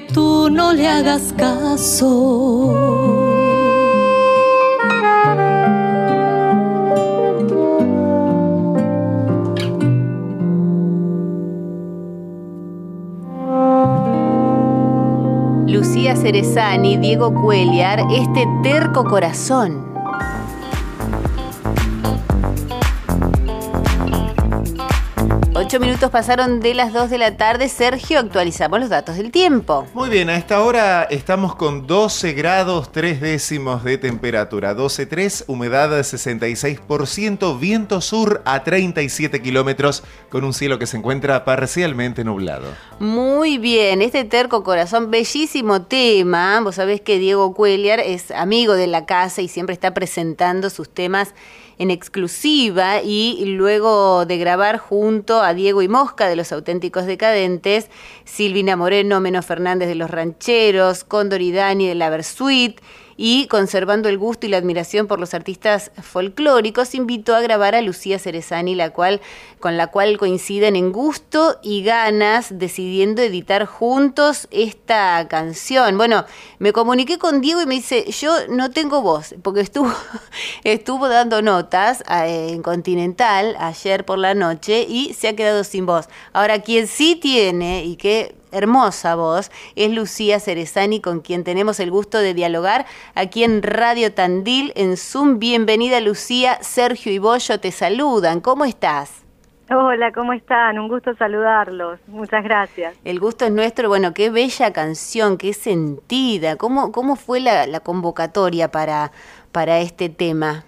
tú no le hagas caso. Lucía Cerezani, Diego Cuellar, este terco corazón. Ocho minutos pasaron de las dos de la tarde. Sergio, actualizamos los datos del tiempo. Muy bien, a esta hora estamos con 12 grados 3 décimos de temperatura. 12,3, humedad de 66%, viento sur a 37 kilómetros, con un cielo que se encuentra parcialmente nublado. Muy bien, este terco corazón, bellísimo tema. Vos sabés que Diego Cuellar es amigo de la casa y siempre está presentando sus temas en exclusiva y luego de grabar junto a Diego y Mosca de los auténticos decadentes, Silvina Moreno, Meno Fernández de los Rancheros, Cóndor y Dani de la Versuit, y conservando el gusto y la admiración por los artistas folclóricos, invitó a grabar a Lucía Cerezani, la cual, con la cual coinciden en gusto y ganas, decidiendo editar juntos esta canción. Bueno, me comuniqué con Diego y me dice, yo no tengo voz, porque estuvo, estuvo dando notas en Continental ayer por la noche y se ha quedado sin voz. Ahora, quien sí tiene y que hermosa voz es Lucía Cerezani, con quien tenemos el gusto de dialogar aquí en Radio Tandil, en Zoom. Bienvenida Lucía, Sergio y Bollo te saludan. ¿Cómo estás? Hola, ¿cómo están? Un gusto saludarlos. Muchas gracias. El gusto es nuestro. Bueno, qué bella canción, qué sentida. ¿Cómo, cómo fue la, convocatoria para, para este tema?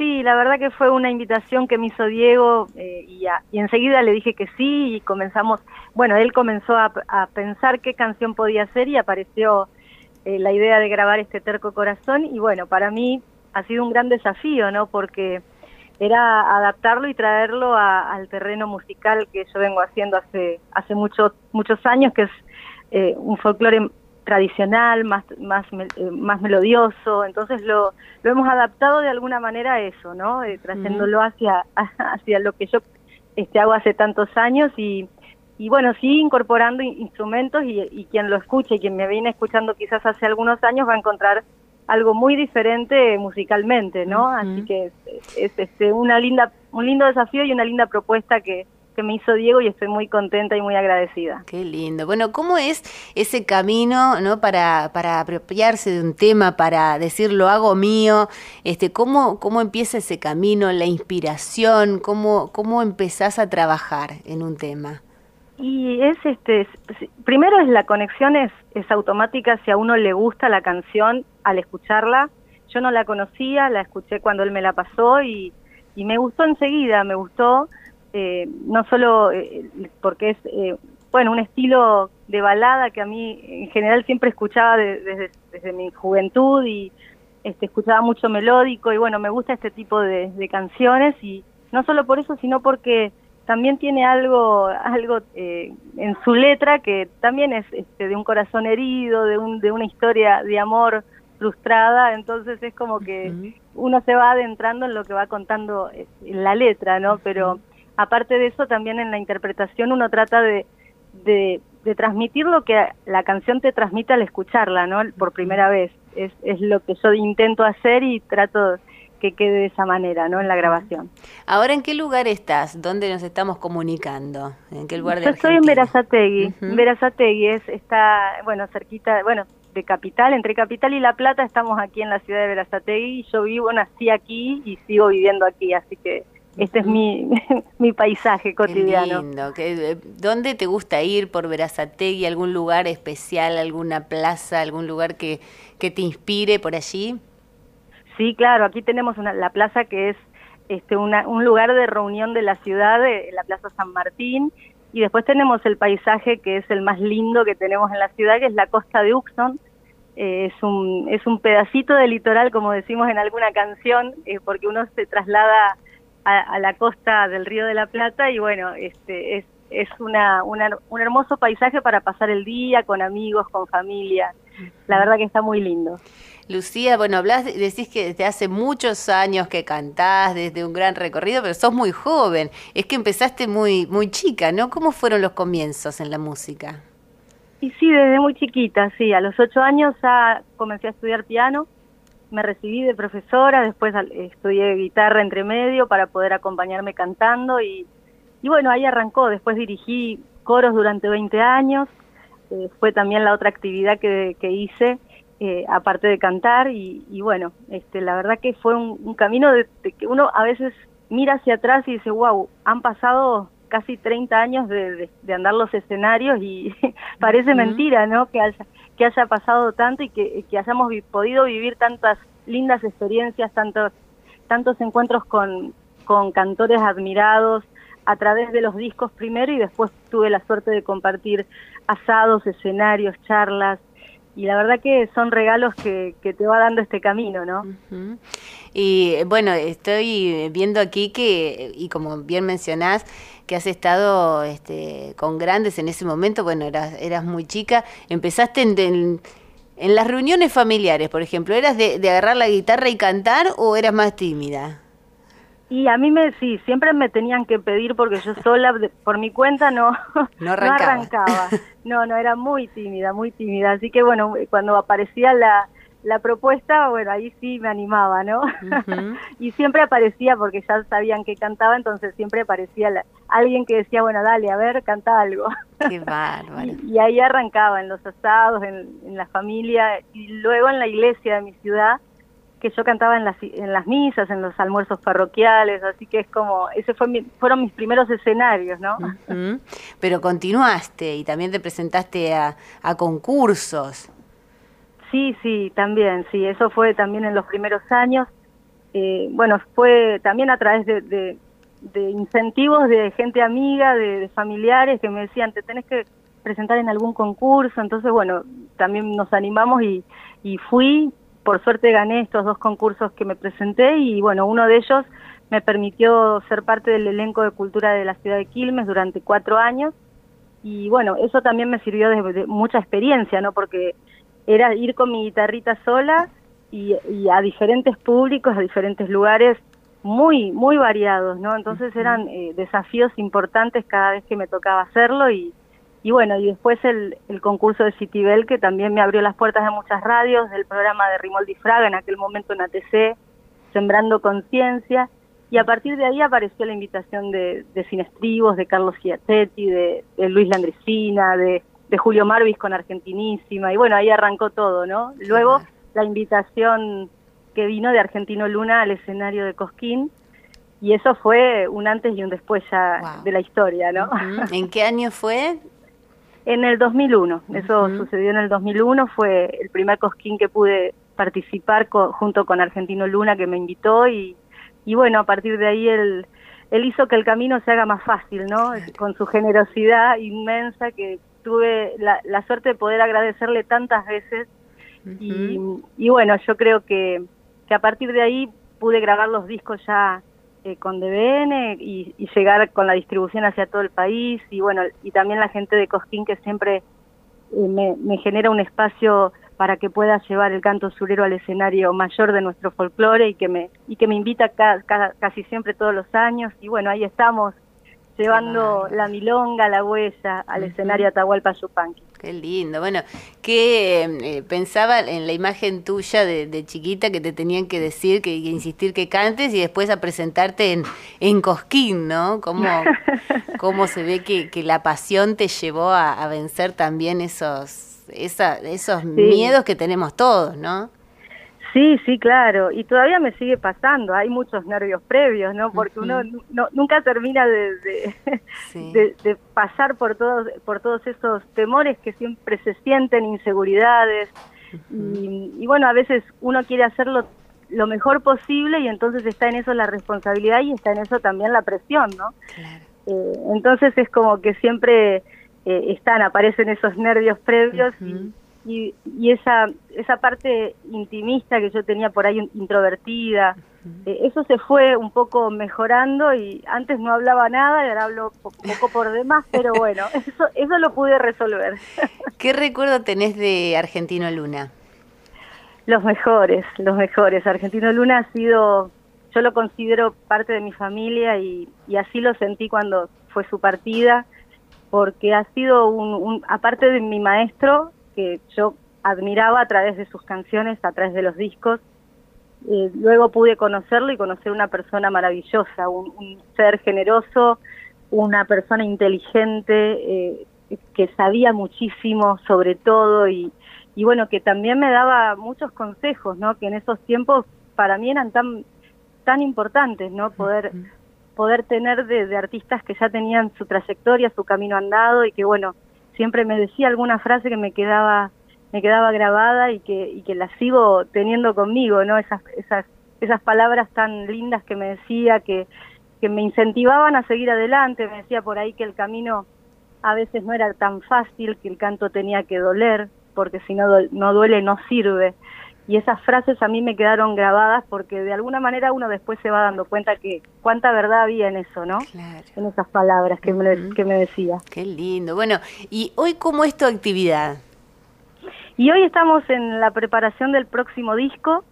Sí, la verdad que fue una invitación que me hizo Diego eh, y, y, enseguida le dije que sí y comenzamos, bueno, él comenzó a, pensar qué canción podía ser y apareció eh, la idea de grabar este Terco Corazón y bueno, para mí ha sido un gran desafío, ¿no? Porque era adaptarlo y traerlo al terreno musical que yo vengo haciendo hace hace muchos muchos años, que es eh, un folclore tradicional, más, más, eh, más melodioso, entonces lo, lo hemos adaptado de alguna manera a eso, ¿no? Eh, trayéndolo hacia, hacia lo que yo este, hago hace tantos años y, y bueno, sí incorporando instrumentos y, quien lo escuche, quien me viene escuchando quizás hace algunos años va a encontrar algo muy diferente musicalmente, ¿no? Así que es, es, este, una linda, un lindo desafío y una linda propuesta que, que me hizo Diego y estoy muy contenta y muy agradecida. Qué lindo. Bueno, ¿cómo es ese camino ¿no? para, para apropiarse de un tema, para decir lo hago mío? Este, ¿cómo, ¿Cómo empieza ese camino, la inspiración? ¿Cómo, cómo empezás a trabajar en un tema? Y es este, primero es la conexión es, es automática si a uno le gusta la canción al escucharla. Yo no la conocía, la escuché cuando él me la pasó y, y me gustó enseguida, me gustó eh, no solo eh, porque es, eh, bueno, un estilo de balada que a mí en general siempre escuchaba desde, desde mi juventud y este, escuchaba mucho melódico y bueno, me gusta este tipo de, canciones y no solo por eso, sino porque también tiene algo, algo en su letra que también es este, de un corazón herido, de, un, de una historia de amor frustrada, entonces es como que uno se va adentrando en lo que va contando en la letra, ¿no? Pero aparte de eso, también en la interpretación uno trata de, de, transmitir lo que la canción te transmite al escucharla, ¿no? Por primera vez. Es, es lo que yo intento hacer y trato que quede de esa manera, ¿no? En la grabación. Ahora, ¿en qué lugar estás? ¿Dónde nos estamos comunicando? ¿En qué lugar de Yo estoy en Verazategui. Verazategui es, está, bueno, cerquita, bueno, de Capital, entre Capital y La Plata, estamos aquí en la ciudad de Verazategui. Yo vivo, nací aquí y sigo viviendo aquí, así que este es mi, mi paisaje cotidiano. Qué lindo. Eh, ¿Dónde te gusta ir por Verazategui? ¿Algún lugar especial, alguna plaza, algún lugar que, que te inspire por allí? Sí, claro. Aquí tenemos una, la plaza que es este, una, un lugar de reunión de la ciudad, la Plaza San Martín, y después tenemos el paisaje que es el más lindo que tenemos en la ciudad, que es la costa de Uxon. Eh, es, un, es un pedacito de litoral, como decimos en alguna canción, eh, porque uno se traslada a, la costa del Río de la Plata y bueno, este es, es una, un hermoso paisaje para pasar el día con amigos, con familia. La verdad que está muy lindo. Lucía, bueno, hablas, decís que desde hace muchos años que cantás, desde un gran recorrido, pero sos muy joven. Es que empezaste muy, muy chica, ¿no? ¿Cómo fueron los comienzos en la música? Y sí, desde muy chiquita, sí. A los ocho años ya comencé a estudiar piano, me recibí de profesora, después estudié guitarra entre medio para poder acompañarme cantando y, y bueno, ahí arrancó. Después dirigí coros durante 20 años, eh, fue también la otra actividad que, que hice, eh, aparte de cantar y, y, bueno, este, la verdad que fue un, camino de, que uno a veces mira hacia atrás y dice, wow, han pasado casi 30 años de, de, andar los escenarios y parece mentira, ¿no? Que haya, que haya pasado tanto y que, hayamos podido vivir tantas lindas experiencias, tantos, tantos encuentros con, con cantores admirados a través de los discos primero y después tuve la suerte de compartir asados, escenarios, charlas, y la verdad que son regalos que, que te va dando este camino, ¿no? Y bueno, estoy viendo aquí que, y como bien mencionás, que has estado este, con grandes en ese momento, bueno, eras, eras muy chica, empezaste en, en, las reuniones familiares, por ejemplo, ¿eras de, de agarrar la guitarra y cantar o eras más tímida? Y a mí me, sí, siempre me tenían que pedir porque yo sola, por mi cuenta, no, no, arrancaba. no No, era muy tímida, muy tímida. Así que bueno, cuando aparecía la, la propuesta, bueno, ahí sí me animaba, ¿no? y siempre aparecía porque ya sabían que cantaba, entonces siempre aparecía alguien que decía, bueno, dale, a ver, canta algo. Qué bárbaro. y, ahí arrancaba, en los asados, en, en la familia, y luego en la iglesia de mi ciudad, que yo cantaba en las, en las misas, en los almuerzos parroquiales, así que es como, ese fue fueron mis primeros escenarios, ¿no? Pero continuaste y también te presentaste a, a, concursos. Sí, sí, también, sí, eso fue también en los primeros años. Eh, bueno, fue también a través de, de, incentivos de gente amiga, de, familiares que me decían, te tenés que presentar en algún concurso, entonces bueno, también nos animamos y, y fui, por suerte gané estos dos concursos que me presenté y bueno, uno de ellos me permitió ser parte del elenco de cultura de la ciudad de Quilmes durante cuatro años y bueno, eso también me sirvió de, mucha experiencia, ¿no? Porque era ir con mi guitarrita sola y, a diferentes públicos, a diferentes lugares muy, muy variados, ¿no? Entonces eran eh, desafíos importantes cada vez que me tocaba hacerlo y, y bueno, y después el, el concurso de Citibel, que también me abrió las puertas de muchas radios, del programa de Rimoldi Fraga, en aquel momento en ATC, Sembrando Conciencia, y a partir de ahí apareció la invitación de, de Sinestribos, de Carlos Giacetti, de, Luis Landricina, de, de Julio Marvis con Argentinísima, y bueno, ahí arrancó todo, ¿no? Luego la invitación que vino de Argentino Luna al escenario de Cosquín, y eso fue un antes y un después ya de la historia, ¿no? ¿En qué año fue? En el 2001, eso sucedió en el 2001, fue el primer cosquín que pude participar junto con Argentino Luna que me invitó y, y bueno, a partir de ahí él, él hizo que el camino se haga más fácil, ¿no? Con su generosidad inmensa que tuve la, la suerte de poder agradecerle tantas veces. Y, y bueno, yo creo que, que a partir de ahí pude grabar los discos ya eh, con DBN y, llegar con la distribución hacia todo el país y bueno, y también la gente de Cosquín que siempre eh, me, genera un espacio para que pueda llevar el canto surero al escenario mayor de nuestro folclore y que me y que me invita casi siempre todos los años y bueno, ahí estamos llevando la milonga, la huella al escenario Atahualpa Yupanqui. Qué lindo. Bueno, que eh, pensaba en la imagen tuya de, chiquita que te tenían que decir, que, insistir que cantes y después a presentarte en, en Cosquín, ¿no? Cómo, cómo se ve que, que la pasión te llevó a, vencer también esos, esa, esos miedos que tenemos todos, ¿no? Sí, sí, claro, y todavía me sigue pasando, hay muchos nervios previos, ¿no? Porque uno nunca termina de, de, pasar por todos, por todos esos temores que siempre se sienten, inseguridades, y, bueno, a veces uno quiere hacerlo lo mejor posible y entonces está en eso la responsabilidad y está en eso también la presión, ¿no? Eh, entonces es como que siempre eh, están, aparecen esos nervios previos y y, y esa, esa parte intimista que yo tenía por ahí introvertida, eh, eso se fue un poco mejorando y antes no hablaba nada y ahora hablo poco por demás, pero bueno, eso, eso lo pude resolver. ¿Qué recuerdo tenés de Argentino Luna? Los mejores, los mejores. Argentino Luna ha sido, yo lo considero parte de mi familia y, y así lo sentí cuando fue su partida porque ha sido un, aparte de mi maestro, que yo admiraba a través de sus canciones, a través de los discos, eh, luego pude conocerlo y conocer una persona maravillosa, un, ser generoso, una persona inteligente, eh, que sabía muchísimo sobre todo y, y bueno, que también me daba muchos consejos, ¿no? Que en esos tiempos para mí eran tan tan importantes, ¿no? Poder poder tener de, artistas que ya tenían su trayectoria, su camino andado y que bueno, siempre me decía alguna frase que me quedaba me quedaba grabada y que y que la sigo teniendo conmigo, ¿no? Esas esas esas palabras tan lindas que me decía que que me incentivaban a seguir adelante, me decía por ahí que el camino a veces no era tan fácil, que el canto tenía que doler, porque si no, no duele no sirve. Y esas frases a mí me quedaron grabadas porque de alguna manera uno después se va dando cuenta que cuánta verdad había en eso, ¿no? En esas palabras que, me, que me decía. Qué lindo. Bueno, ¿y hoy cómo es tu actividad? Y hoy estamos en la preparación del próximo disco.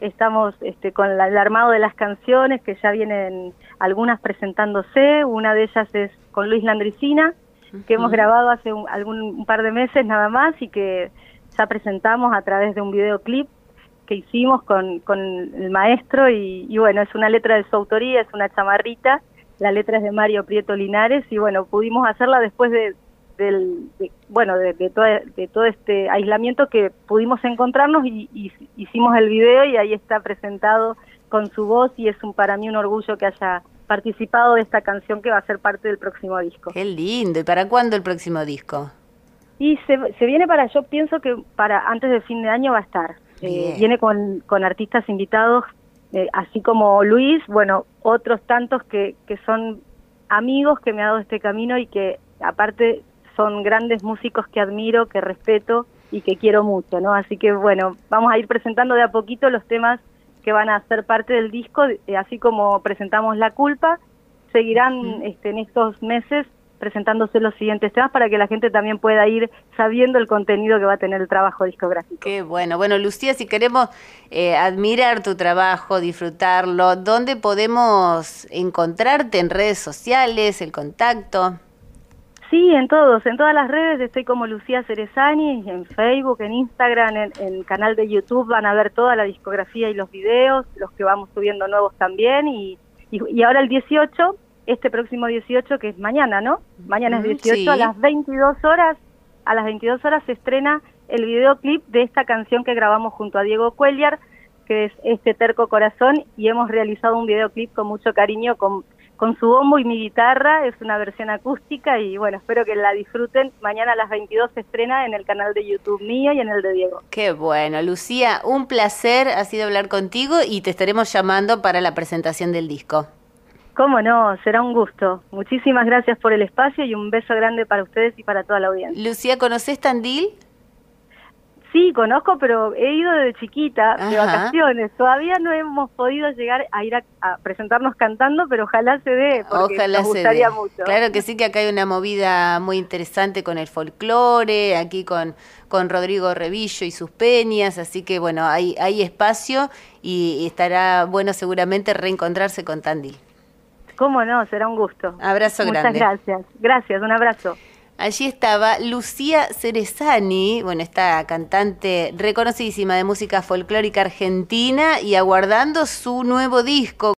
Estamos este, con el armado de las canciones que ya vienen algunas presentándose. Una de ellas es con Luis Landricina, que hemos grabado hace un, algún, un par de meses nada más y que ya presentamos a través de un videoclip que hicimos con, con el maestro y, bueno, es una letra de su autoría, es una chamarrita, la letra es de Mario Prieto Linares y bueno, pudimos hacerla después de, del, bueno, de, todo, de todo este aislamiento que pudimos encontrarnos y, y, hicimos el video y ahí está presentado con su voz y es un, para mí un orgullo que haya participado de esta canción que va a ser parte del próximo disco. Qué lindo. ¿Y para cuándo el próximo disco? Y se, se viene para, yo pienso que para antes del fin de año va a estar. Eh, viene con, con artistas invitados, eh, así como Luis, bueno, otros tantos que, que son amigos que me ha dado este camino y que aparte son grandes músicos que admiro, que respeto y que quiero mucho, ¿no? Así que bueno, vamos a ir presentando de a poquito los temas que van a ser parte del disco, eh, así como presentamos La Culpa, seguirán este, en estos meses presentándose los siguientes temas para que la gente también pueda ir sabiendo el contenido que va a tener el trabajo discográfico. Qué bueno. Bueno, Lucía, si queremos eh, admirar tu trabajo, disfrutarlo, ¿dónde podemos encontrarte en redes sociales, el contacto? Sí, en todos, en todas las redes estoy como Lucía Cerezani, en Facebook, en Instagram, en, el canal de YouTube van a ver toda la discografía y los videos, los que vamos subiendo nuevos también y, y, ahora el 18, este próximo 18 que es mañana, ¿no? Mañana es 18 a las 22 horas, a las 22 horas se estrena el videoclip de esta canción que grabamos junto a Diego Cuellar, que es Este Terco Corazón y hemos realizado un videoclip con mucho cariño con con su bombo y mi guitarra, es una versión acústica y bueno, espero que la disfruten. Mañana a las 22 se estrena en el canal de YouTube mío y en el de Diego. Qué bueno, Lucía, un placer ha sido hablar contigo y te estaremos llamando para la presentación del disco. Cómo no, será un gusto. Muchísimas gracias por el espacio y un beso grande para ustedes y para toda la audiencia. Lucía, ¿conoces Tandil? Sí, conozco, pero he ido desde chiquita, de vacaciones. Todavía no hemos podido llegar a ir a, presentarnos cantando, pero ojalá se dé, porque ojalá nos gustaría mucho. Claro que sí, que acá hay una movida muy interesante con el folclore, aquí con, con Rodrigo Revillo y sus peñas, así que bueno, hay, hay espacio y estará bueno seguramente reencontrarse con Tandil. Cómo no, será un gusto. Abrazo grande. Muchas gracias. Gracias, un abrazo. Allí estaba Lucía Cerezani, bueno, esta cantante reconocidísima de música folclórica argentina y aguardando su nuevo disco.